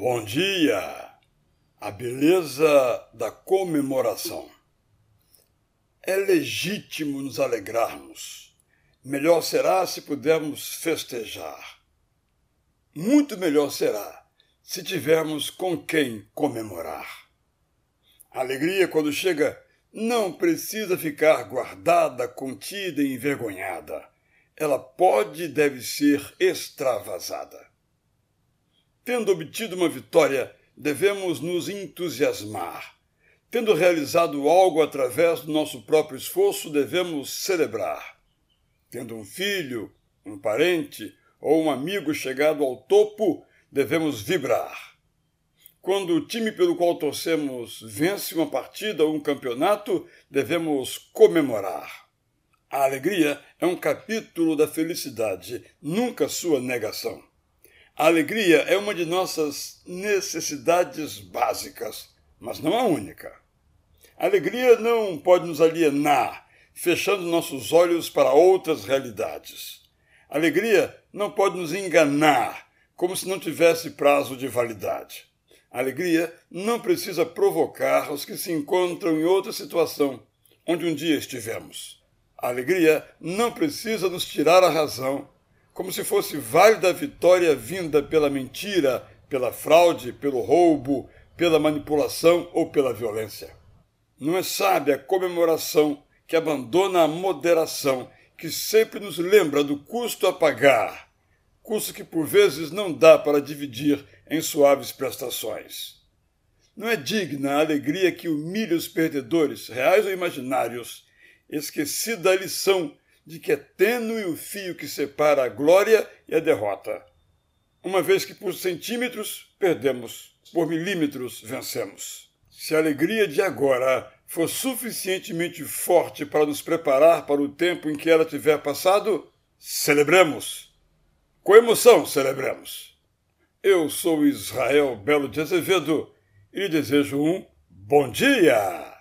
Bom dia! A beleza da comemoração. É legítimo nos alegrarmos. Melhor será se pudermos festejar. Muito melhor será se tivermos com quem comemorar. A alegria, quando chega, não precisa ficar guardada, contida e envergonhada. Ela pode e deve ser extravasada. Tendo obtido uma vitória, devemos nos entusiasmar. Tendo realizado algo através do nosso próprio esforço, devemos celebrar. Tendo um filho, um parente ou um amigo chegado ao topo, devemos vibrar. Quando o time pelo qual torcemos vence uma partida ou um campeonato, devemos comemorar. A alegria é um capítulo da felicidade, nunca sua negação. A alegria é uma de nossas necessidades básicas, mas não a única. A alegria não pode nos alienar, fechando nossos olhos para outras realidades. A alegria não pode nos enganar, como se não tivesse prazo de validade. A alegria não precisa provocar os que se encontram em outra situação, onde um dia estivemos. A alegria não precisa nos tirar a razão, como se fosse válida a vitória vinda pela mentira, pela fraude, pelo roubo, pela manipulação ou pela violência. Não é sábia a comemoração que abandona a moderação, que sempre nos lembra do custo a pagar, custo que por vezes não dá para dividir em suaves prestações. Não é digna a alegria que humilha os perdedores, reais ou imaginários, esquecida a lição de que é tênue o fio que separa a glória e a derrota. Uma vez que por centímetros perdemos, por milímetros vencemos. Se a alegria de agora for suficientemente forte para nos preparar para o tempo em que ela tiver passado, celebremos. Com emoção, celebremos. Eu sou Israel Belo de Azevedo e lhe desejo um bom dia!